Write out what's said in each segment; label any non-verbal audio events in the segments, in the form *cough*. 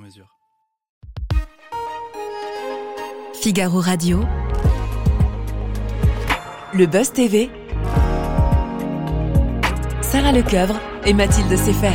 mesure. Figaro Radio. Le Buzz TV. Sarah Lecoeuvre et Mathilde Sefer.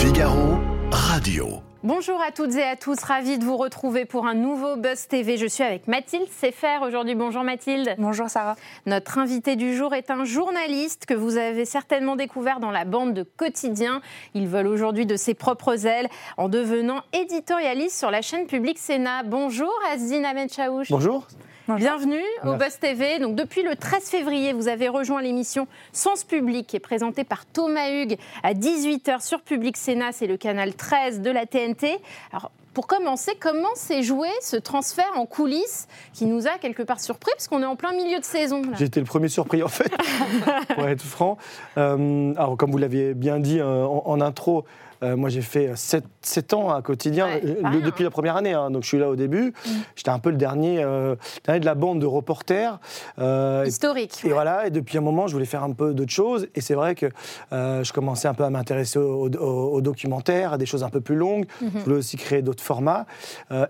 Figaro Radio. Bonjour à toutes et à tous, ravie de vous retrouver pour un nouveau Buzz TV. Je suis avec Mathilde Sefer aujourd'hui. Bonjour Mathilde. Bonjour Sarah. Notre invité du jour est un journaliste que vous avez certainement découvert dans la bande de Quotidien. Il vole aujourd'hui de ses propres ailes en devenant éditorialiste sur la chaîne publique Sénat. Bonjour Azdine Ahmed Chaouch. Bonjour. Bienvenue au Buzz TV. Donc, depuis le 13 février, vous avez rejoint l'émission Sens Public, qui est présentée par Thomas Hugues à 18h sur Public Sénat. C'est le canal 13 de la TNT. Alors, pour commencer, comment s'est joué ce transfert en coulisses qui nous a quelque part surpris, parce qu'on est en plein milieu de saison. J'ai été le premier surpris en fait, *laughs* pour être franc. Euh, alors, comme vous l'aviez bien dit euh, en, en intro, euh, moi, j'ai fait 7, ans à quotidien, Ouais, euh, pas le- rien, depuis hein. la première année. hein, donc, je suis là au début. Mm. J'étais un peu le dernier, euh, dernier de la bande de reporters. euh, et- Historique. Et voilà, et depuis un moment, je voulais faire un peu d'autres choses. Et c'est vrai que je commençais un peu à m'intéresser au, au- au documentaire, à des choses un peu plus longues. Mhm. Je voulais aussi créer d'autres formats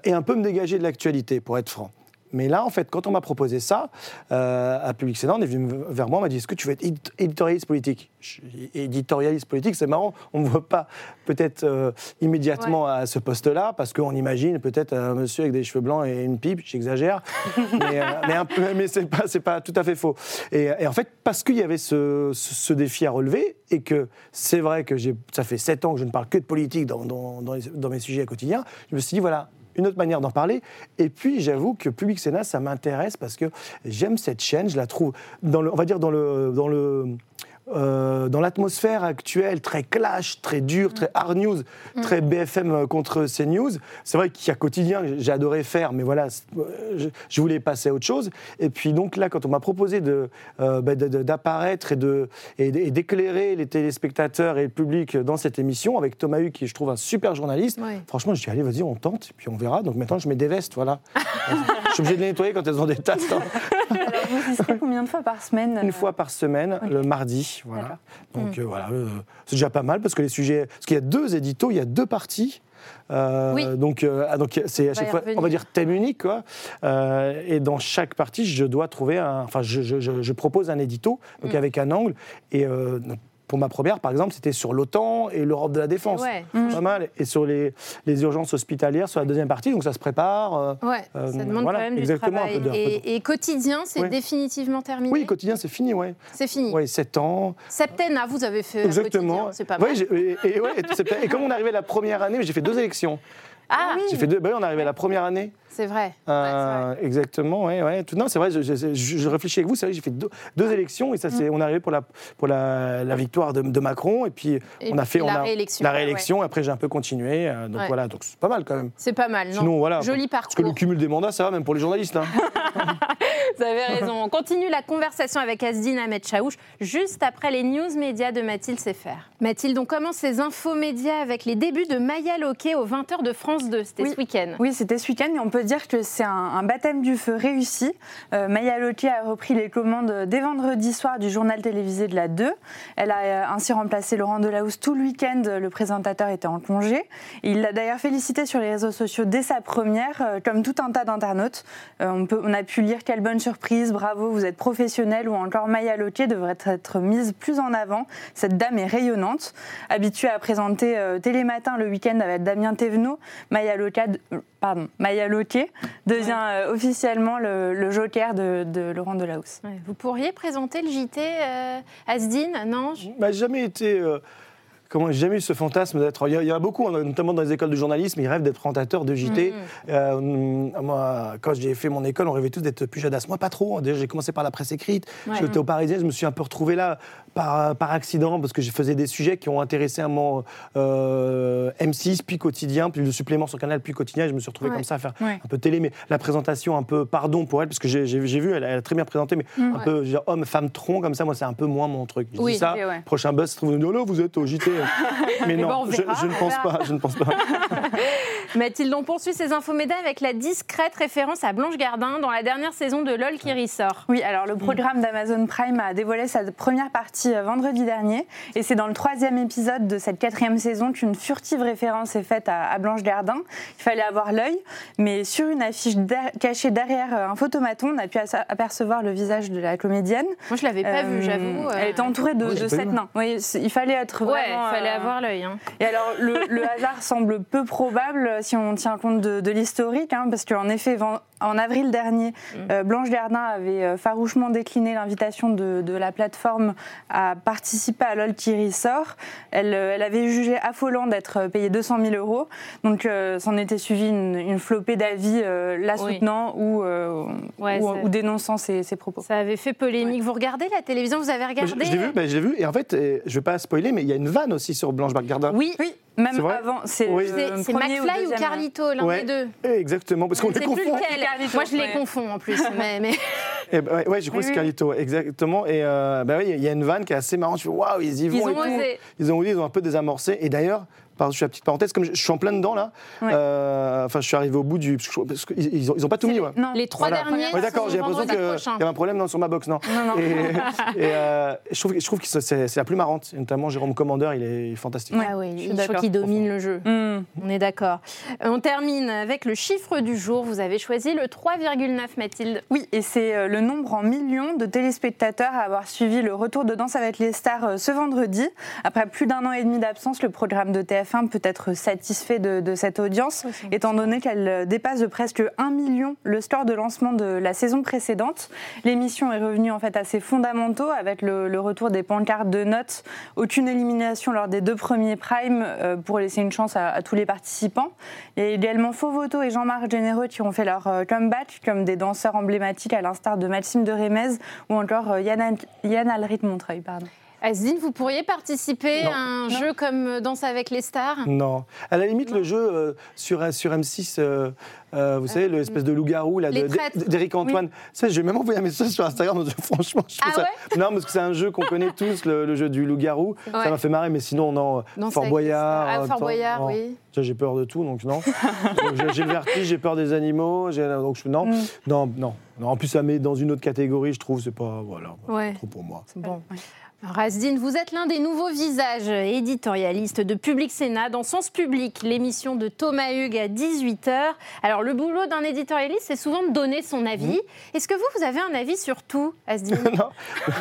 et un peu me dégager de l'actualité, pour être franc. Mais là, en fait, quand on m'a proposé ça, euh, à Public Sénat, on est venu vers moi, on m'a dit Est-ce que tu veux être édit- éditorialiste politique? Je- Éditorialiste politique, c'est marrant, on ne me voit pas peut-être euh, immédiatement à ce poste-là, parce qu'on imagine peut-être un monsieur avec des cheveux blancs et une pipe, j'exagère, *laughs* mais, euh, mais, mais c'est pas, tout à fait faux. Et, et en fait, parce qu'il y avait ce, ce- ce défi à relever, et que c'est vrai que ça fait sept ans que je ne parle que de politique dans, dans- dans les- dans mes sujets quotidiens, je me suis dit, voilà, une autre manière d'en parler. Et puis, j'avoue que Public Sénat, ça m'intéresse parce que j'aime cette chaîne, je la trouve, dans le, on va dire, dans le. Dans le euh, dans l'atmosphère actuelle, très clash, très dur, très hard news, très BFM contre CNews, c'est vrai qu'il y a quotidien, que j'ai adoré faire, mais voilà, euh, je, je voulais passer à autre chose. Et puis donc là, quand on m'a proposé de, euh, bah, de- de- d'apparaître et, de, et, d'éclairer les téléspectateurs et le public dans cette émission, avec Thomas Hugues, qui je trouve un super journaliste, Ouais. franchement, je dis, allez, vas-y, on tente, et puis on verra. Donc maintenant, je mets des vestes, voilà. *laughs* je suis obligé de les nettoyer quand elles ont des tasses. hein. Alors, vous y serez combien de fois par semaine Une euh, fois par semaine, le mardi. Voilà. Donc euh, voilà, euh, c'est déjà pas mal parce que les sujets. Parce qu'il y a deux éditos, il y a deux parties. Euh, Oui. Donc, euh, ah, donc c'est à chaque fois, on va dire thème unique, quoi. Euh, et dans chaque partie, je dois trouver un. Enfin, je, je- je- propose un édito, donc Mm. avec un angle. Et euh, pour ma première, par exemple, c'était sur l'OTAN et l'Europe de la défense. Ouais. Pas mal. Et sur les, les urgences hospitalières, sur la deuxième partie, donc ça se prépare. euh, Ouais, Euh, ça demande voilà, quand même exactement, du un peu travail. de- un peu et, et quotidien, c'est Oui. définitivement terminé. Oui, quotidien, c'est fini, ouais. c'est fini. Ouais, 7 ans. Septennat, vous avez fait Exactement. c'est pas mal. Et, et ouais, c'est- et comme on arrivait la première année, j'ai fait deux élections. Ah, J'ai fait deux. bah oui, on arrivait à la première année. c'est vrai. Euh, exactement, ouais, non, c'est vrai. Je, je- je- je réfléchis avec vous. C'est vrai, j'ai fait deux, deux élections et ça, c'est, on est arrivé pour la pour la, la victoire de, de Macron et puis Et on a fait on la a- réélection, La ouais, réélection. Après, j'ai un peu continué. euh, donc voilà, donc c'est pas mal quand même. C'est pas mal, non Sinon, voilà. Joli Parce que le parcours. cumul des mandats, ça va même pour les journalistes. hein. *laughs* Vous avez raison. On continue la conversation avec Asdine Ahmed Chaouch juste après les news médias de Mathilde Sefer. Mathilde, on commence ces infos médias avec les débuts de Maya Loquet aux 20h de France 2. C'était Oui. ce week-end. Oui, c'était ce week-end et on peut dire que c'est un, un baptême du feu réussi. Euh, Maya Loki a repris les commandes dès vendredi soir du journal télévisé de la 2. Elle a euh, ainsi remplacé Laurent Delahousse tout le week-end. Le présentateur était en congé. Il l'a d'ailleurs félicité sur les réseaux sociaux dès sa première, euh, comme tout un tas d'internautes. Euh, on, a pu lire quelle bonne surprise, bravo, vous êtes professionnel ou encore Maya Loki devrait être mise plus en avant. Cette dame est rayonnante. Habituée à présenter Télématin le week-end avec Damien Thévenot, Maya Loca, euh, pardon, Maya Loquet devient euh, officiellement le, le joker de, de Laurent Delahousse. Ouais. Vous pourriez présenter le JT euh, Asdine Non je- m'a jamais été. euh, comment j'ai jamais eu ce fantasme d'être. Il y, il y en a beaucoup, notamment dans les écoles de journalisme, ils rêvent d'être présentateurs de JT. Euh, moi, quand j'ai fait mon école, on rêvait tous d'être Pujadas. Moi, pas trop. Déjà, j'ai commencé par la presse écrite. Ouais. J'étais au Parisien, je me suis un peu retrouvé là par, par accident, parce que je faisais des sujets qui ont intéressé un moment euh, M6, puis quotidien, puis le supplément sur Canal, puis quotidien. Et je me suis retrouvé Ouais. comme ça à faire Ouais. un peu télé, mais la présentation un peu, pardon pour elle, parce que j'ai vu, elle a, elle a très bien présenté, mais un Ouais. peu genre, homme, femme, tronc, comme ça, moi, c'est un peu moins mon truc. Je Oui. dis ça, prochain buzz, se trouve, oh là, vous êtes au JT. *laughs* mais non, bon, je, ne pense pas, je ne pense pas. *laughs* Mathilde, on poursuit ces infos médias avec la discrète référence à Blanche Gardin dans la dernière saison de LOL qui ressort. Oui, alors le programme d'Amazon Prime a dévoilé sa première partie euh, vendredi dernier. Et c'est dans le troisième épisode de cette quatrième saison qu'une furtive référence est faite à, à Blanche Gardin. Il fallait avoir l'œil, mais sur une affiche cachée derrière euh, un photomaton, on a pu apercevoir le visage de la comédienne. Moi, je l'avais pas Euh, vu, j'avoue. euh. Elle était entourée de, sept nains. Oui, il fallait être Ouais, vraiment. il fallait euh, avoir l'œil. hein. et alors, le, le hasard semble peu probable si on tient compte de, de l'historique, hein, parce qu'en effet, en avril dernier, euh, Blanche Gardin avait euh, farouchement décliné l'invitation de, de la plateforme à participer à LOL qui ressort. Elle, euh, elle avait jugé affolant d'être payée 200 000 euros, donc euh, s'en était suivi une, une flopée d'avis euh, la Oui. soutenant ou, euh, Ouais, ou, ça- ou dénonçant ses, ses propos. Ça avait fait polémique. Vous regardez la télévision Vous avez regardé je l'ai vu, ben, vu, et en fait, je vais pas spoiler, mais il y a une vanne aussi sur Blanche Gardin. Oui, Oui, même avant, c'est Oui. McFly ou Carlito, l'un Ouais. des deux. Exactement, parce qu'on les confond. Carlito, Moi, je les ouais. confonds en plus. *laughs* mais, mais- Eh ben, ouais, ouais, je crois que c'est. Carlito, exactement. Et euh, bah oui, il y a une vanne qui est assez marrante. Je fais waouh, ils y vont. Ils et ont tout. osé. Ils ont osé, ils ont un peu désamorcé. Et d'ailleurs, pardon, je fais la petite parenthèse, comme je, je suis en plein dedans là. Ouais. euh, Enfin, je suis arrivé au bout du. Parce que je- parce qu'ils ils ont, ils ont pas tout mis, ouais. Non. Les trois Voilà. derniers. Ouais, d'accord, j'ai l'impression qu'il y avait un problème dans, sur ma box, non. Non, non. Et, *laughs* et, euh, je trouve, je trouve que c'est c'est la plus marrante, notamment Jérôme Commandeur, il est fantastique. Ouais. Ah oui, je d'accord. qu'il domine le jeu. Hmm. On est d'accord. Euh, On termine avec le chiffre du jour. Vous avez choisi le 3,9, Mathilde. Oui, et c'est le nombre en millions de téléspectateurs à avoir suivi le retour de Danse avec les stars ce vendredi. Après plus d'un an et demi d'absence, le programme de TF1 peut être satisfait de, de cette audience, étant donné qu'elle euh, dépasse de presque 1 million le score de lancement de la saison précédente. L'émission est revenue en fait à ses fondamentaux avec le, le retour des pancartes de notes, aucune élimination lors des deux premiers primes euh, pour laisser une chance à, à tous les participants. Il y a également Fauvoto et Jean-Marc Généreux qui ont fait leur euh, comeback comme des danseurs emblématiques à l'instar de Maxime de Rémez ou encore euh, Yann, Yann Alrit Montreuil. Pardon. Asdine, vous pourriez participer Non. à un jeu comme euh, Danse avec les stars? Non. À la limite, le jeu euh, sur, sur M6, euh, euh, vous savez, l'espèce de loup-garou d'Éric Antoine, ça, je vais même envoyer un message sur Instagram. donc, *laughs* franchement, je trouve Ah ça. Non, parce que c'est un jeu qu'on connaît tous, le, le jeu du loup-garou. Ouais. Ça m'a fait marrer, mais sinon, non. Danse Fort Boyard. Ah, euh, Fort Boyard, non. oui. Ça, j'ai peur de tout, donc non. J'ai- j'ai le vertige, j'ai peur des animaux, j'ai- donc je, non, Mm. non, non, non. En plus, ça met dans une autre catégorie, je trouve, c'est pas, voilà, Ouais. trop pour moi. Bon. Ouais. Rasdine, vous êtes l'un des nouveaux visages éditorialistes de Public Sénat dans Sens Public, l'émission de Thomas Hugues à 18h. Alors, le boulot d'un éditorialiste, c'est souvent de donner son avis. Est-ce que vous, vous avez un avis sur tout, Asdine *laughs* non, *laughs*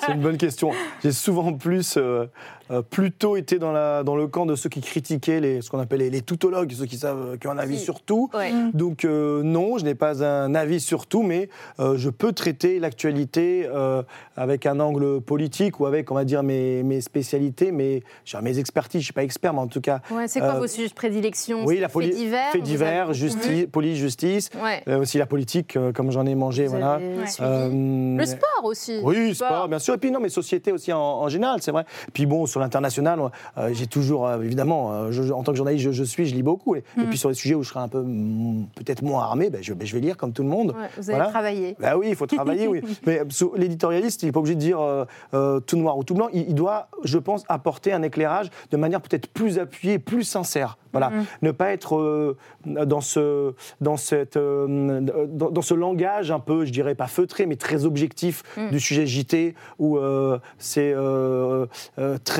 c'est une bonne question. J'ai souvent plus, euh, euh, plutôt été dans, la, dans le camp de ceux qui critiquaient les, ce qu'on appelle les, les toutologues, ceux qui savent, euh, qui ont un avis Si. sur tout. Ouais. Donc euh, non, je n'ai pas un avis sur tout, mais euh, je peux traiter l'actualité euh, avec un angle politique ou avec, on va dire, mes, mes spécialités, mes, j'ai mes expertises. Je suis pas expert, mais en tout cas, Ouais, c'est quoi Euh, vos sujets de prédilection? oui, la poli- Faits divers vous divers, avez- justice, police, justice, Ouais. euh, aussi la politique, euh, comme j'en ai mangé, Vous voilà. avez Ouais. suivi. Euh, Le sport aussi. oui, Le sport, bien sûr. Et puis non, mais société aussi en, en général, c'est vrai. Puis bon, sur l'international, euh, j'ai toujours, euh, évidemment, euh, je- en tant que journaliste, je, je suis, je lis beaucoup. Et, et puis sur les sujets où je serai un peu, mm, peut-être moins armé, ben, je, ben, je vais lire comme tout le monde. Ouais, vous avez Voilà. travaillé. Bah oui, il faut travailler, oui. *laughs* Mais l'éditorialiste, il n'est pas obligé de dire tout noir ou tout blanc. Il, il doit, je pense, apporter un éclairage de manière peut-être plus appuyée, plus sincère. Voilà. Ne pas être dans, ce, dans, cette, dans, dans ce langage un peu, je dirais pas feutré, mais très objectif du sujet JT, où c'est euh,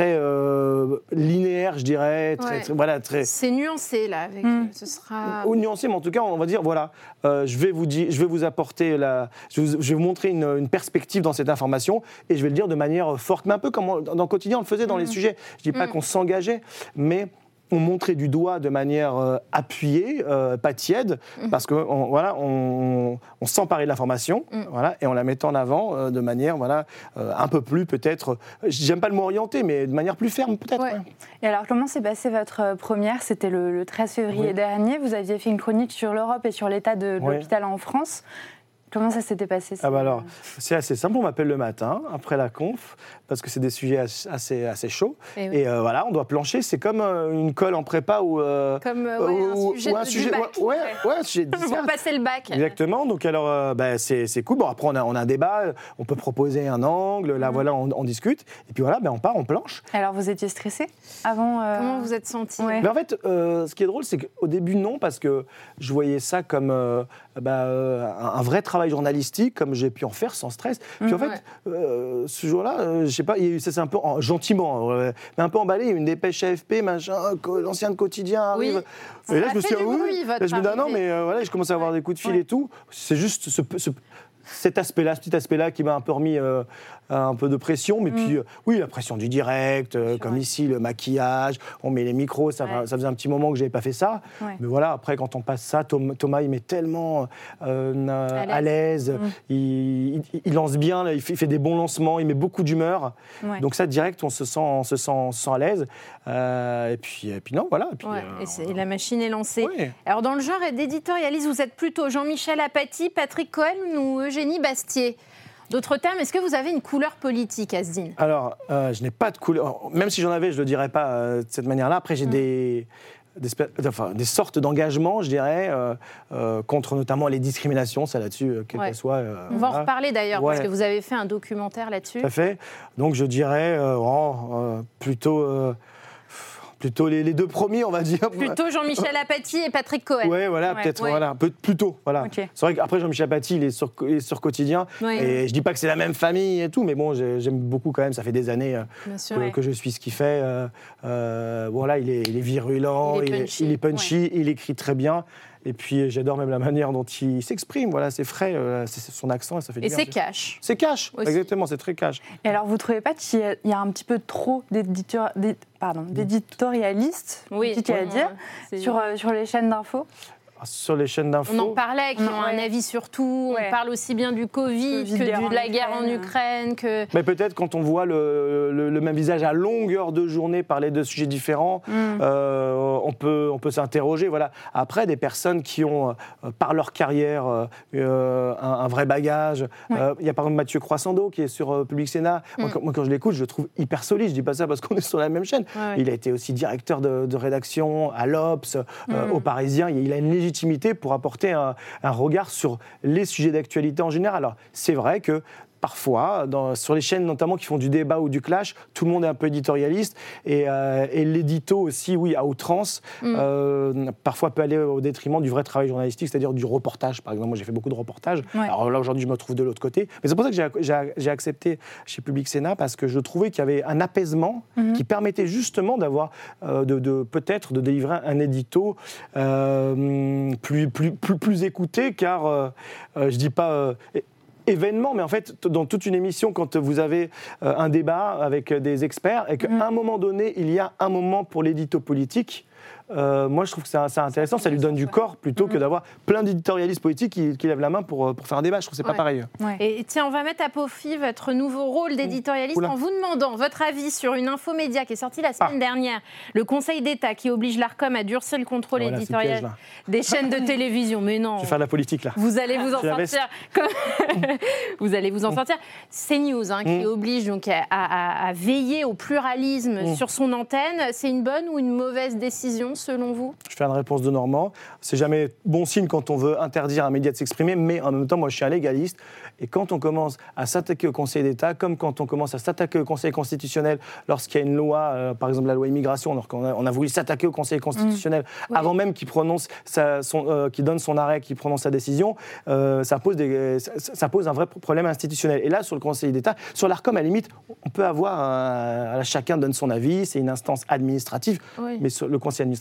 très euh, linéaire, je dirais. Très, Ouais. très- voilà, très, C'est nuancé là. Avec, Mm. Ce sera. ou nuancé, mais en tout cas, on va dire voilà, euh, je vais vous dire, je vais vous apporter la, je vais vous, je vais vous montrer une, une perspective dans cette information et je vais le dire de manière forte, mais un peu comme on- dans le quotidien on le faisait dans les sujets. Je dis pas qu'on s'engageait, mais on montrait du doigt de manière euh, appuyée, euh, pas tiède, parce que on, voilà, on, on s'emparait de l'information, voilà, et on la mettait en avant euh, de manière voilà un peu plus peut-être, j'aime pas le mot orienté, mais de manière plus ferme peut-être. Ouais. ouais. Et alors, comment s'est passée votre première? C'était le, le 13 février Oui. dernier. Vous aviez fait une chronique sur l'Europe et sur l'état de, de Oui. l'hôpital en France. Comment ça s'était passé Ah bah alors, c'est assez simple, on m'appelle le matin, après la conf, parce que c'est des sujets as- assez, assez chauds. Eh oui. Et euh, voilà, on doit plancher, c'est comme euh, une colle en prépa ou... euh, Comme ouais, ou- un sujet, ou un sujet- bac. ouais, ouais, sujet de Pour passer le bac. Exactement, donc alors euh, bah, c'est c'est cool. Bon, après, on a, on a un débat, on peut proposer un angle, là voilà, on, on discute. Et puis voilà, ben, on part, on planche. Alors, vous étiez stressé avant euh, Comment vous êtes senti Ouais. Mais en fait, euh, ce qui est drôle, c'est qu'au début, non, parce que je voyais ça comme euh, bah, euh, un, un vrai travail journalistique, comme j'ai pu en faire sans stress. Puis en Mhm. fait, euh, ce jour-là, euh, je sais pas, il y a eu- ça c'est un peu en- gentiment, euh, mais un peu emballé. Une dépêche AFP, machin, l'ancien de quotidien arrive. Et là, je me suis dit, ah oui. je me dis, ah non, mais euh, voilà, je commence à avoir des coups de fil Ouais. et tout. C'est juste ce, ce- cet aspect-là, ce petit aspect-là qui m'a un peu remis euh, un peu de pression. Mm. Mais puis, euh, oui, la pression du direct, euh, comme ici, le maquillage, on met les micros. Ça, Ouais. ça faisait un petit moment que je n'avais pas fait ça. Ouais. Mais voilà, après, quand on passe ça, Tom- Thomas, il met tellement euh, à l'aise. Mm. Il, il- il lance bien, là, il fait, il fait des bons lancements, il met beaucoup d'humeur. Ouais. Donc ça, direct, on se sent, on se sent, on se sent à l'aise. Et, puis, et puis non, voilà. Et puis, la machine est lancée. Alors, dans le genre d'éditorialiste, vous êtes plutôt Jean-Michel Apathy, Patrick Cohen ou Eugénie Bastier? D'autres termes, est-ce que vous avez une couleur politique, Asdine? Alors, euh, je n'ai pas de couleur. Même si j'en avais, je ne le dirais pas euh, de cette manière-là. Après, Mm. j'ai des, des, enfin, des sortes d'engagement, je dirais, euh, euh, contre notamment les discriminations, ça là-dessus, euh, Ouais. soient. euh, On va en reparler d'ailleurs, parce que vous avez fait un documentaire là-dessus. Tout à fait. Donc, je dirais oh, plutôt, plutôt les, les deux premiers, on va dire. Plutôt Jean-Michel Apathy et Patrick Cohen. Ouais, voilà, Ouais. peut-être, Ouais. voilà, un peu plus tôt, voilà. Ok. C'est vrai qu'après Jean-Michel Apathy, il est sur, il est sur quotidien, Oui. et je dis pas que c'est la même famille et tout, mais bon, j'ai- j'aime beaucoup quand même. Ça fait des années euh, sûr. que, je suis ce qu'il fait. Euh, euh, bon là, il est, il est virulent, Il est il est, punchy. il est punchy, il écrit très bien. Et puis j'adore même la manière dont il s'exprime. Voilà, c'est frais, euh, c'est son accent, et ça fait du Et c'est cash. C'est cash, Aussi. exactement, c'est très cash. Et alors, vous trouvez pas qu'il y a- il y a un petit peu trop d'éditorialistes, Oui. compliqué à dire, sur, euh, sur les chaînes d'infos? Sur les chaînes d'infos. On en parlait, qui On- ont un avis sur tout. Ouais. On parle aussi bien du Covid, Covid, que de la guerre en Ukraine. Que... Mais peut-être quand on voit le, le- le même visage à longueur de journée parler de sujets différents, Mm. euh, on peut, on peut s'interroger. Voilà. Après, des personnes qui ont, euh, par leur carrière, euh, un, un vrai bagage. Euh, Il y a par exemple Mathieu Croissando qui est sur euh, Public Sénat. Moi, Mm. quand, moi, quand je l'écoute, je le trouve hyper solide. Je dis pas ça parce qu'on est sur la même chaîne. Ouais, ouais. Il a été aussi directeur de, de rédaction à l'Obs, euh, Mm. au Parisien. Il a une pour apporter un, un regard sur les sujets d'actualité en général. Alors, c'est vrai que parfois, dans- sur les chaînes notamment qui font du débat ou du clash, tout le monde est un peu éditorialiste et, euh, et l'édito aussi, oui, à outrance, Mm. euh, parfois peut aller au détriment du vrai travail journalistique, c'est-à-dire du reportage. Par exemple, moi j'ai fait beaucoup de reportages. Ouais. Alors là aujourd'hui, je me trouve de l'autre côté. Mais c'est pour ça que j'ai- accepté chez Public Sénat parce que je trouvais qu'il y avait un apaisement Mhm. qui permettait justement d'avoir, euh, de, de- peut-être de délivrer un édito plus, plus, plus, plus écouté, car je dis pas. Euh, événement, mais en fait, dans toute une émission, quand vous avez euh, un débat avec des experts et qu'à un moment donné, il y a un moment pour l'édito politique, euh, moi, je trouve que c'est c'est intéressant, ça lui donne du corps plutôt que d'avoir plein d'éditorialistes politiques qui, qui lèvent la main pour, euh, pour faire un débat. Je trouve que c'est pas Ouais. pareil. Et tiens, on va mettre à profit votre nouveau rôle d'éditorialiste Oula. en vous demandant votre avis sur une infomédia qui est sortie la semaine Ah. dernière. Le Conseil d'État qui oblige l'ARCOM à durcir le contrôle Voilà, le éditorial piège, des chaînes de télévision. Mais non. Je vais faire de la politique là. Vous allez vous en sortir. Comme... *laughs* vous allez vous en sortir. CNews, hein, qui Mm. oblige donc à, à- à veiller au pluralisme Mm. sur son antenne, c'est une bonne ou une mauvaise décision selon vous? Je fais une réponse de Normand. C'est jamais bon signe quand on veut interdire à un média de s'exprimer, mais en même temps, moi, je suis un légaliste. Et quand on commence à s'attaquer au Conseil d'État, comme quand on commence à s'attaquer au Conseil constitutionnel lorsqu'il y a une loi, euh, par exemple la loi immigration, alors qu'on a, on a voulu s'attaquer au Conseil constitutionnel Oui. avant même qu'il prononce sa- son, euh, qu'il donne son arrêt, qu'il prononce sa décision, euh, ça, pose des, ça, ça pose un vrai problème institutionnel. Et là, sur le Conseil d'État, sur l'ARCOM, à la limite, on peut avoir, un- chacun donne son avis, c'est une instance administrative, Oui. mais sur le Conseil administratif,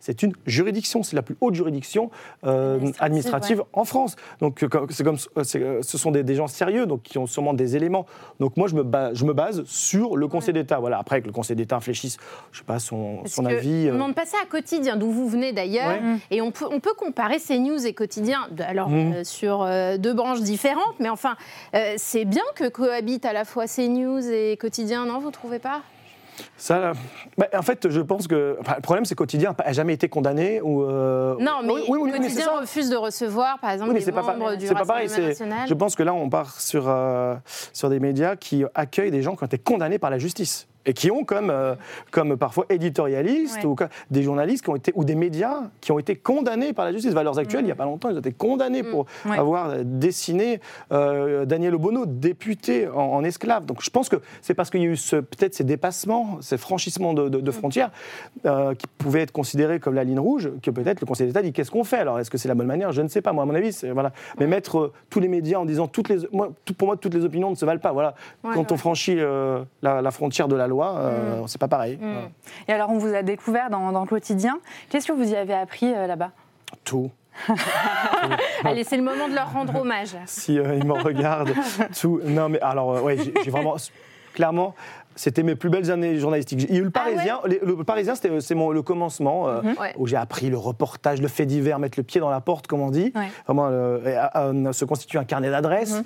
c'est une juridiction, c'est la plus haute juridiction euh, Administrative, administrative en France. Donc euh, c'est comme, euh, ce sont des, des gens sérieux, donc qui ont sûrement des éléments. Donc moi je me, ba- je me base sur le Conseil d'État. Voilà. Après que le Conseil d'État infléchisse, je sais pas son, Parce son que avis. On ne demande pas ça à quotidien, d'où vous venez d'ailleurs. Ouais. Et on peut, on peut comparer CNews et quotidien, alors euh, sur euh, deux branches différentes, mais enfin, euh, c'est bien que cohabitent à la fois CNews et quotidien, non Vous trouvez pas? Ça, bah, en fait, je pense que enfin, le problème, c'est que quotidien n'a jamais été condamné ou. euh, Non, mais oui, oui, Quotidien refuse de recevoir, par exemple, Oui, mais des pas, membres pareil. du c'est pas pareil. National. Je pense que là, on part sur, euh, sur des médias qui accueillent des gens qui ont été condamnés par la justice et qui ont comme, euh, comme parfois éditorialistes Ouais. ou des journalistes qui ont été, ou des médias qui ont été condamnés par la justice. Valeurs actuelles, il n'y a pas longtemps, ils ont été condamnés pour Mm. Ouais. avoir dessiné euh, Daniel Obono, député en, en esclave. Donc je pense que c'est parce qu'il y a eu ce- peut-être ces dépassements, ces franchissements de, Mm. de- de frontières euh, qui pouvaient être considérés comme la ligne rouge, que peut-être le Conseil d'État dit qu'est-ce qu'on fait alors? Est-ce que c'est la bonne manière? Je ne sais pas. Moi, à mon avis, voilà. Mais mettre tous les médias en disant toutes les, moi, tout- pour moi, toutes les opinions ne se valent pas. Voilà. Ouais, Quand on franchit la, la frontière de la loi, euh, c'est pas pareil. Mm. Et alors, on vous a découvert dans, dans le quotidien. Qu'est-ce que vous y avez appris euh, là-bas? Tout. *laughs* Allez, c'est le moment de leur rendre *laughs* hommage. si euh, ils me regardent, *laughs* tout. Non, mais alors, ouais, j'ai vraiment. Clairement, c'était mes plus belles années journalistiques. Il y a eu le Ah ouais Parisien. le Parisien, c'était c'est mon- le commencement euh, Ouais. où j'ai appris le reportage, le fait divers, mettre le pied dans la porte, comme on dit. Ouais. Vraiment, euh, euh, se constituer un carnet d'adresses.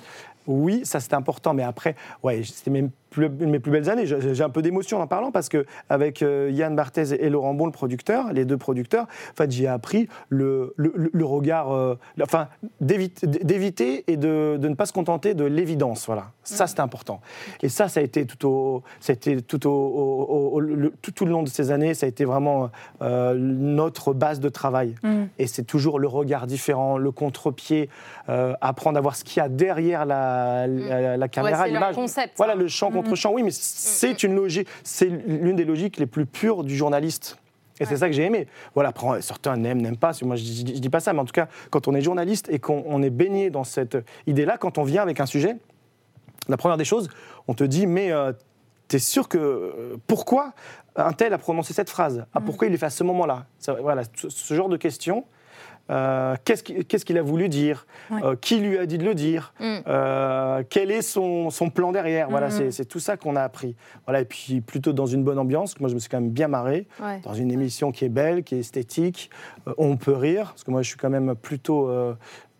Oui, ça c'était important, mais après, ouais, c'était mes plus, mes plus belles années. J'ai un peu d'émotion en parlant parce que avec euh, Yann Barthez et Laurent Bon, le producteur, les deux producteurs, en fait, j'ai appris le, le, le- regard, euh, enfin, d'éviter et de, de ne pas se contenter de l'évidence. Voilà, ça c'était important. Et ça, ça a été tout au, ça a été tout au, au- au- au- le, tout, tout le long de ces années, ça a été vraiment euh, notre base de travail. Mm. Et c'est toujours le regard différent, le contre-pied, euh, apprendre à voir ce qu'il y a derrière la, la, la caméra, Mm. Ouais, c'est l'image. Voilà hein. le champ contre champ. Oui, mais c'est une logique, c'est l'une des logiques les plus pures du journaliste. Et c'est ça que j'ai aimé. Voilà, certains n'aiment, n'aiment pas. Moi, je, dis- je dis pas ça, mais en tout cas, quand on est journaliste et qu'on on est baigné dans cette idée-là, quand on vient avec un sujet, la première des choses, on te dit, mais euh, t'es sûr que euh, pourquoi un tel a prononcé cette phrase? Ah, Pourquoi il est fait à ce moment-là? Ça, Voilà, ce, ce genre de questions. Euh, Qu'est-ce qu'il a voulu dire? Ouais. Euh, Qui lui a dit de le dire? Mm. Euh, Quel est son, son plan derrière? Voilà, Mhm. c'est- c'est tout ça qu'on a appris. Voilà, et puis plutôt dans une bonne ambiance. Moi, je me suis quand même bien marré Ouais. dans une émission qui est belle, qui est esthétique. On peut rire, parce que moi, je suis quand même plutôt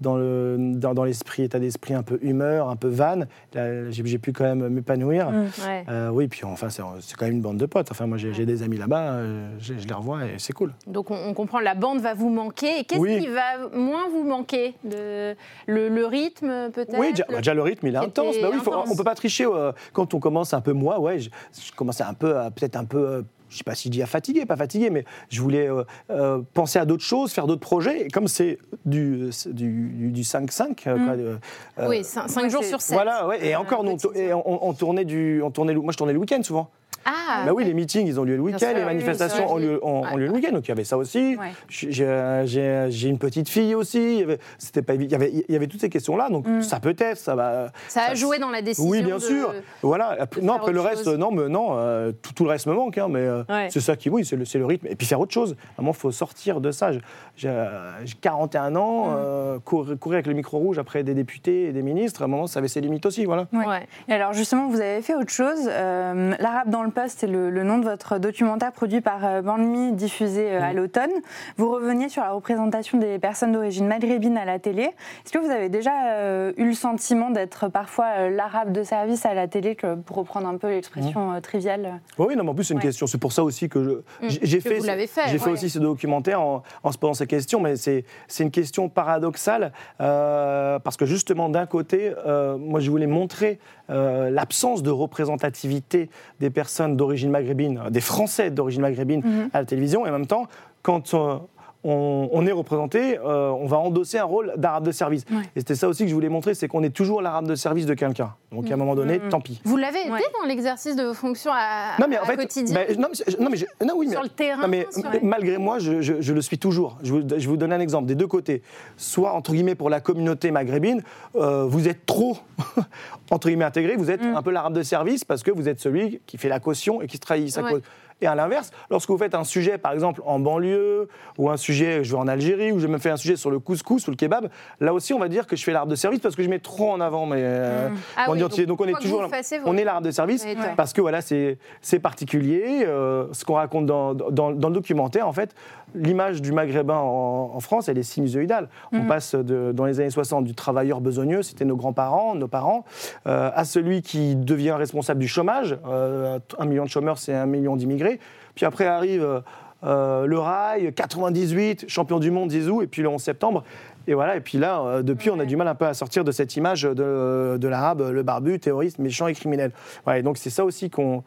dans le dans, dans l'esprit, état d'esprit un peu humeur, un peu vanne. Là, J'ai pu quand même m'épanouir. Mm. Ouais. Euh, oui, puis enfin, c'est c'est quand même une bande de potes. Enfin, moi, j'ai des amis là-bas, euh, je, je les revois et c'est cool. Donc on, on comprend, la bande va vous manquer. Et qu'est-ce Oui. qui va moins vous manquer de, le, le rythme peut-être? Oui, déjà, le- déjà, le rythme, il est intense. Bah oui, faut- on peut pas tricher. euh, quand on commence un peu, moi, ouais, je, je commençais un peu, peut-être un peu. Je sais pas si je dis à fatiguer, pas fatigué, mais je voulais euh, euh, penser à d'autres choses, faire d'autres projets. Et comme c'est du, du, du- du 5-5, euh, euh, Oui, 5 Ouais, jours sur 7. voilà, ouais, et encore, nous, on, tour- et on, on tournait du, on tournait, le- moi je tournais le week-end souvent. Ah, bah oui, les meetings, ils ont lieu le week-end, les manifestations oui, ont lieu, ont- ont lieu le week-end, donc il y avait ça aussi. Ouais. J'ai- une petite fille aussi, il y avait, c'était pas, il y avait, il y avait toutes ces questions-là, donc ça peut être, ça va. ça a joué dans la décision. Oui, bien de- sûr. Voilà. Après- non, après le reste, chose. non, mais non, euh, tout, tout le reste me manque, hein, mais euh, Ouais. c'est ça qui, oui, c'est le, c'est le rythme. Et puis faire autre chose. Vraiment, il faut sortir de ça. J'ai- J'ai euh, j'ai 41 ans, Mm. euh, courir, courir avec le micro rouge après des députés et des ministres, à un moment, ça avait ses limites aussi, voilà. Ouais. Ouais. Et alors justement, vous avez fait autre chose. Euh, L'arabe dans le poste, c'est le, le nom de votre documentaire produit par euh, Bandmi, diffusé euh, à l'automne. Vous reveniez sur la représentation des personnes d'origine maghrébine à la télé. Est-ce que vous avez déjà euh, eu le sentiment d'être parfois l'arabe de service à la télé, que, pour reprendre un peu l'expression euh, triviale Oui, non, mais en plus, c'est une Ouais. question. C'est pour ça aussi que je- j'ai fait, vous l'avez fait, j'ai fait aussi ce documentaire en, en se posant ces questions, mais c'est c'est une question paradoxale euh, parce que justement, d'un côté, euh, moi, je voulais montrer euh, l'absence de représentativité des personnes d'origine maghrébine, euh, des Français d'origine maghrébine Mhm. à la télévision, et en même temps, quand euh, on, on est représenté, euh, on va endosser un rôle d'arabe de service. Ouais. Et c'était ça aussi que je voulais montrer, c'est qu'on est toujours l'arabe de service de quelqu'un. Donc à un moment donné, Mhm. tant pis. Vous l'avez été Ouais. dans l'exercice de vos fonctions à, Non mais en à fait, quotidien bah, non, mais, non, mais je- non, oui, mais, Sur le terrain non, mais sur- malgré moi, je, je- je le suis toujours. Je vous, je vous donne un exemple des deux côtés. Soit entre guillemets pour la communauté maghrébine, euh, vous êtes trop *laughs* entre guillemets intégré, vous êtes un peu l'arabe de service parce que vous êtes celui qui fait la caution et qui se trahit sa Ouais. cause. Et à l'inverse, lorsque vous faites un sujet, par exemple, en banlieue, ou un sujet, je vais en Algérie, ou je me fais un sujet sur le couscous ou le kebab, là aussi, on va dire que je fais l'arbre de service parce que je mets trop en avant mes, euh, Ah mon oui, identité. donc, Donc, on est toujours, on est l'arbre de service Oui, parce que voilà, c'est particulier. euh, ce qu'on raconte dans, dans- dans le documentaire, en fait, l'image du maghrébin en, en France, elle est sinusoïdale. On passe de- dans les années 60 du travailleur besogneux, c'était nos grands-parents, nos parents, euh, à celui qui devient responsable du chômage. Un million de chômeurs, c'est un million d'immigrés. Puis après arrive euh, euh, le rail, 98, champion du monde, Zizou, et puis le 11 septembre. Et voilà, et puis là, euh, depuis, on a du mal un peu à sortir de cette image de, de l'arabe, le barbu, terroriste, méchant et criminel. Et donc c'est ça aussi qu'on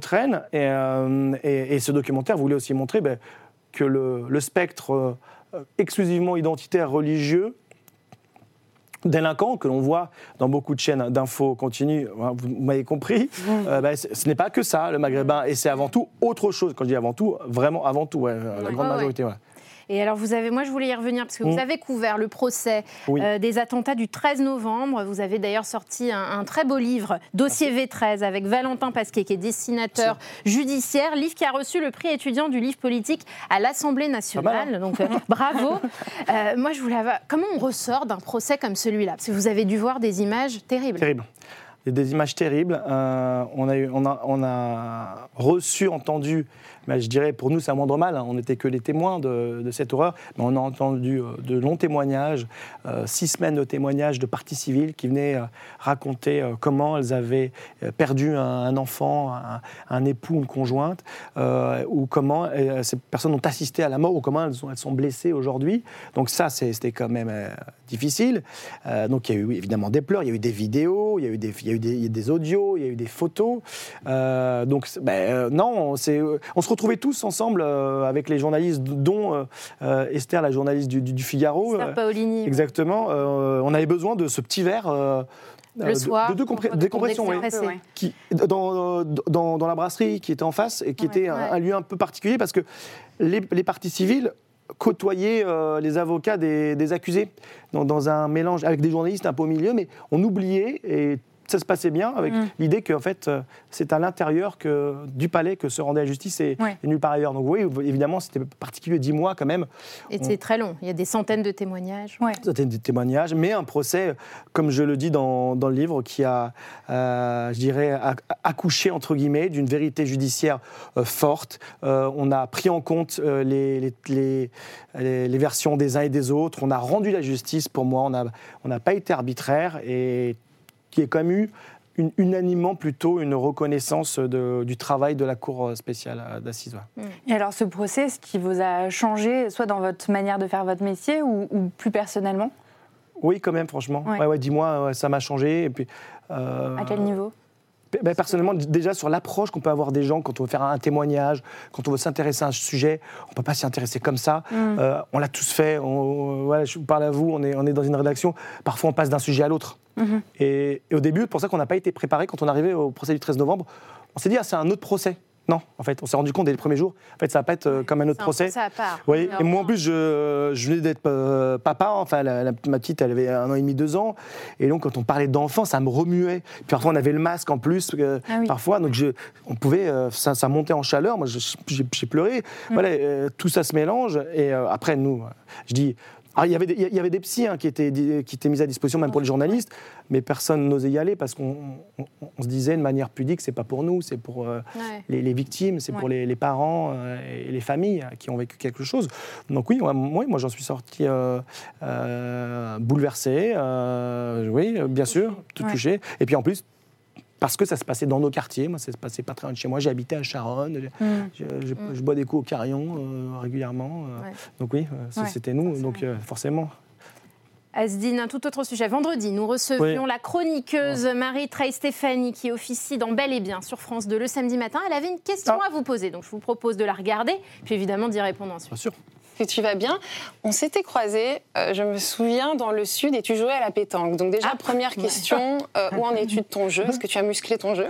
traîne. Et, euh, et- et ce documentaire voulait aussi montrer ben, que le, le spectre exclusivement identitaire religieux délinquant que l'on voit dans beaucoup de chaînes d'infos continues, hein, vous m'avez compris, euh, c- ce n'est pas que ça, le maghrébin, et c'est avant tout autre chose. Quand je dis avant tout, vraiment avant tout, ouais, la grande majorité. ouais. Et alors, vous avez, moi, je voulais y revenir parce que vous Mm. avez couvert le procès Oui. euh, des attentats du 13 novembre. Vous avez d'ailleurs sorti un, un très beau livre, Dossier V13, avec Valentin Pasquet, qui est dessinateur judiciaire, livre qui a reçu le prix étudiant du livre politique à l'Assemblée nationale. Donc, euh, *laughs* bravo. Euh, moi, je voulais avoir. Comment on ressort d'un procès comme celui-là? Parce que vous avez dû voir des images terribles. Terrible. Des images terribles. Euh, on, a eu- on, a, on a reçu, entendu, mais je dirais pour nous c'est un moindre mal, hein, on n'était que les témoins de, de cette horreur, mais on a entendu euh, de longs témoignages, euh, six semaines de témoignages de parties civiles qui venaient raconter comment elles avaient perdu un, enfant, un, un époux, une conjointe, ou comment ces personnes ont assisté à la mort, ou comment elles, sont- elles sont blessées aujourd'hui. Donc ça, c'était quand même difficile. Donc il y a eu évidemment des pleurs, il y a eu des vidéos, il y a eu des, y a eu des, il y a eu des audios, il y a eu des photos. Euh, donc ben, euh, non, euh, on se retrouvait tous ensemble avec les journalistes, dont Esther, la journaliste du, du- du Figaro. Esther Paolini. exactement. on avait besoin de ce petit verre. Le de- soir, de, de pour- décompression, oui. Ouais. Qui, dans, dans, dans la brasserie qui était en face et qui Ouais. était un, Ouais. un lieu un peu particulier parce que les, les parties civiles côtoyaient euh, les avocats des, des accusés dans, dans un mélange avec des journalistes un peu au milieu, mais on oubliait et ça se passait bien avec Mm. l'idée qu'en fait euh, c'est à l'intérieur que, du palais que se rendait la justice et, Ouais. et nulle part ailleurs. Donc oui, évidemment c'était particulier, dix mois quand même. Et c'est très long. Il y a des centaines de témoignages. Ouais. Des témoignages, mais un procès, comme je le dis dans, dans le livre, qui a, euh, je dirais, ac- accouché, entre guillemets, d'une vérité judiciaire euh, forte. Euh, on a pris en compte les, les, les- les- les versions des uns et des autres. On a rendu la justice, pour moi, on n'a on n'a pas été arbitraire et qui est quand même eu une- unanimement plutôt une reconnaissance de- du travail de la Cour spéciale euh, d'assises. ouais. Et alors ce procès, est-ce qui vous a changé, soit dans votre manière de faire votre métier ou, ou plus personnellement? Oui, quand même, franchement. Ouais. Ouais, ouais, Dis-moi, ça m'a changé. Et puis, euh, À quel niveau? Ben, personnellement, déjà sur l'approche qu'on peut avoir des gens quand on veut faire un témoignage, quand on veut s'intéresser à un sujet, on ne peut pas s'y intéresser comme ça. Euh, on l'a tous fait. On, voilà, je vous parle à vous, on est, on est dans une rédaction. Parfois, on passe d'un sujet à l'autre. Mhm. Et, et au début, c'est pour ça qu'on n'a pas été préparé quand on arrivait au procès du 13 novembre. On s'est dit, ah, c'est un autre procès. Non, en fait, on s'est rendu compte dès les premiers jours. En fait, ça va pas être euh, comme un autre procès. procès à part. Oui, et moi en plus, je, je venais d'être euh, papa, enfin la- la- ma petite, elle avait un an et demi, deux ans, et donc quand on parlait d'enfants, ça me remuait. Puis parfois on avait le masque en plus, euh, Ah oui. parfois, donc je, on pouvait, euh, ça, ça montait en chaleur, moi j'ai pleuré. Mm. Voilà, tout ça se mélange, et après nous, je dis. Ah, il y avait des- il y avait des psys hein, qui, étaient, qui étaient mis à disposition même pour les journalistes, mais personne n'osait y aller parce qu'on on- on se disait de manière pudique, c'est pas pour nous, c'est pour euh, Ouais. les, les victimes, c'est Ouais. pour les, les parents euh, et les familles euh, qui ont vécu quelque chose. Donc oui, moi, moi j'en suis sorti euh, euh, bouleversé, oui, bien sûr, tout touché. Et puis en plus, parce que ça se passait dans nos quartiers, moi ça se passait pas très loin de chez moi, j'habitais à Charonne, Mm. je, je- je bois des coups au carillon euh, régulièrement. euh, Ouais. Donc oui, euh, Ouais, c'était nous, forcément. donc forcément. Asdine, un tout autre sujet. Vendredi, nous recevions Oui. la chroniqueuse Marie-Trey Stéphanie qui officie dans Bel et Bien sur France 2 le samedi matin. Elle avait une question Ah. à vous poser, donc je vous propose de la regarder, puis évidemment d'y répondre ensuite. Bien sûr. Que tu vas bien. On s'était croisés, euh, je me souviens, dans le sud et tu jouais à la pétanque. Donc déjà, Ah. première question, euh, où en es-tu de ton jeu? Est-ce que tu as musclé ton jeu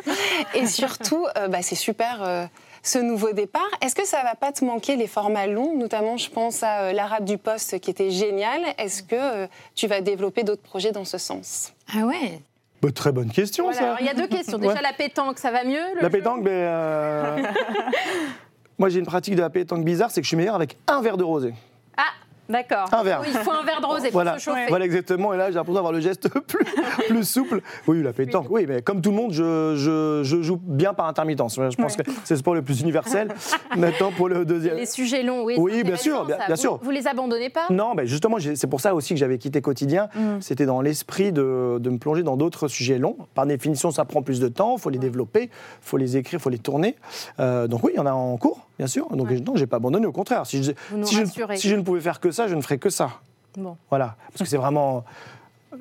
Et surtout, euh, bah, c'est super euh, ce nouveau départ. Est-ce que ça va pas te manquer les formats longs? Notamment, je pense à euh, l'arabe du poste qui était génial. Est-ce que euh, tu vas développer d'autres projets dans ce sens? Ah ouais Bah, Très bonne question, Voilà, ça. alors, il y a deux questions. Déjà, Ouais. la pétanque, ça va mieux le La jeu? pétanque, mais. euh, *laughs* Moi, j'ai une pratique de la pétanque bizarre, c'est que je suis meilleur avec un verre de rosé. Ah, d'accord. Un verre. Il faut un verre de rosé pour Voilà, se chauffer. voilà exactement. Et là, j'ai l'impression d'avoir le geste *laughs* plus, plus souple. Oui, la pétanque. Oui, mais comme tout le monde, je, je- je joue bien par intermittence. Je pense que c'est le sport le plus universel. *laughs* Maintenant, pour le deuxième. Les sujets longs, oui. Oui, bien sûr, bien- bien Vous- sûr. Vous les abandonnez pas? Non, mais justement, c'est pour ça aussi que j'avais quitté Quotidien. C'était dans l'esprit de, de me plonger dans d'autres sujets longs. Par définition, ça prend plus de temps, il faut les développer, il faut les écrire, il faut les tourner. Euh, donc oui, il y en a en cours, bien sûr. Donc Ouais. non, j'ai pas abandonné, au contraire. Si je, si, je, si je ne pouvais faire que ça, je ne ferais que ça. Bon. Voilà, parce que c'est vraiment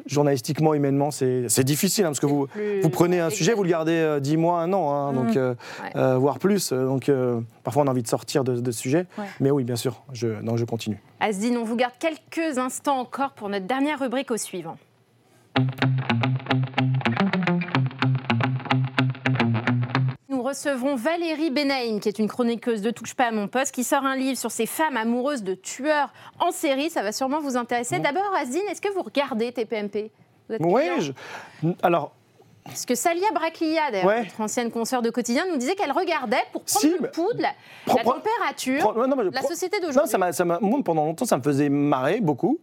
journalistiquement, humainement, c'est difficile, hein, parce que vous, vous prenez un sujet, vous le gardez euh, 10 mois, un an, hein, donc, euh, Ouais. euh, voire plus. Donc euh, parfois, on a envie de sortir de, de ce sujet. Ouais. Mais oui, bien sûr, je, non, je continue. Asdine, on vous garde quelques instants encore pour notre dernière rubrique au suivant. Recevrons Valérie Benaïm, qui est une chroniqueuse de Touche pas à mon poste, qui sort un livre sur ces femmes amoureuses de tueurs en série. Ça va sûrement vous intéresser. D'abord, Asdine, est-ce que vous regardez TPMP Vous êtes Oui, je- alors, Parce que Salia Braclia, d'ailleurs, Ouais. notre ancienne consoeur de quotidien, nous disait qu'elle regardait pour prendre Si, le de la, température non, la société Non, d'aujourd'hui. m'a, ça m'a- moi, pendant longtemps, ça me faisait marrer beaucoup.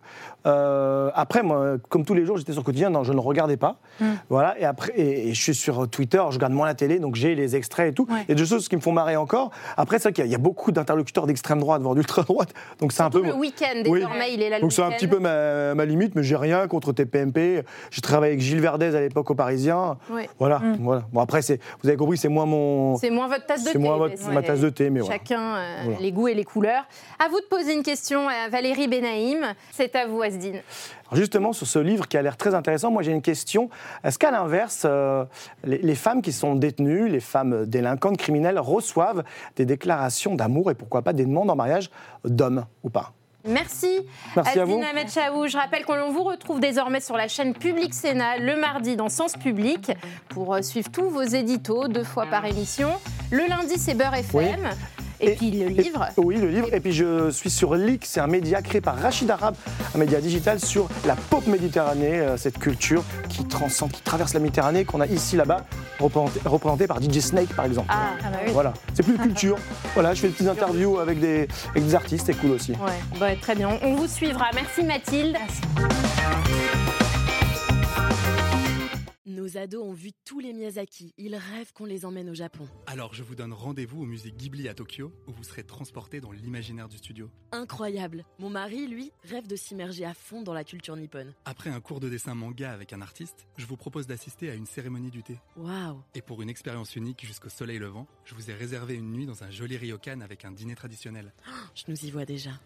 Euh, après, moi, comme tous les jours, j'étais sur quotidien, non, je ne regardais pas. Hmm. Voilà, et après, et, et je suis sur Twitter, je regarde moins la télé, donc j'ai les extraits et tout. Ouais. Il y a des choses qui me font marrer encore. Après, c'est vrai qu'il y a, il y a beaucoup d'interlocuteurs d'extrême droite, voire d'ultra droite, donc c'est un peu. le week-end, Oui. désormais, il est là Donc c'est un petit peu ma, ma limite, mais j'ai rien contre TPMP. J'ai travaillé avec Gilles Verdez à l'époque au Parisien. Ouais. Voilà, voilà. Bon après, c'est, vous avez compris, c'est moins mon, C'est moins votre tasse de thé. c'est moins votre- ma tasse de thé, mais voilà. Chacun euh, Voilà. les goûts et les couleurs. À vous de poser une question à Valérie Benaïm. C'est à vous, Asdine. Alors justement, sur ce livre qui a l'air très intéressant, moi j'ai une question. Est-ce qu'à l'inverse, euh, les, les femmes qui sont détenues, les femmes délinquantes, criminelles, reçoivent des déclarations d'amour et pourquoi pas des demandes en mariage d'hommes ou pas? Merci, Merci à Asdine. Ahmed Chaou. Je rappelle qu'on vous retrouve désormais sur la chaîne Public Sénat le mardi dans Sens Public pour euh, suivre tous vos éditos deux fois par émission. Le lundi, c'est Beurre FM. Et, Et- puis le Et- livre. Oui, le livre. Et puis je suis sur Leak, c'est un média créé par Rachid Arabe, un média digital sur la pop méditerranée, euh, cette culture qui transcende, qui traverse la Méditerranée, qu'on a ici, là-bas, représentée par DJ Snake, par exemple. Ah, ah bah oui. Voilà, c'est plus culture. *laughs* voilà, je fais des petites interviews avec des, avec des artistes, c'est cool aussi. Ouais, bah, très bien. On vous suivra. Merci Mathilde. Nos ados ont vu tous les Miyazaki. Ils rêvent qu'on les emmène au Japon. Alors je vous donne rendez-vous au musée Ghibli à Tokyo, où vous serez transporté dans l'imaginaire du studio. Incroyable. Mon mari, lui, rêve de s'immerger à fond dans la culture nippone. Après un cours de dessin manga avec un artiste, je vous propose d'assister à une cérémonie du thé. Waouh. Et pour une expérience unique jusqu'au soleil levant, je vous ai réservé une nuit dans un joli ryokan avec un dîner traditionnel. Je nous y vois déjà.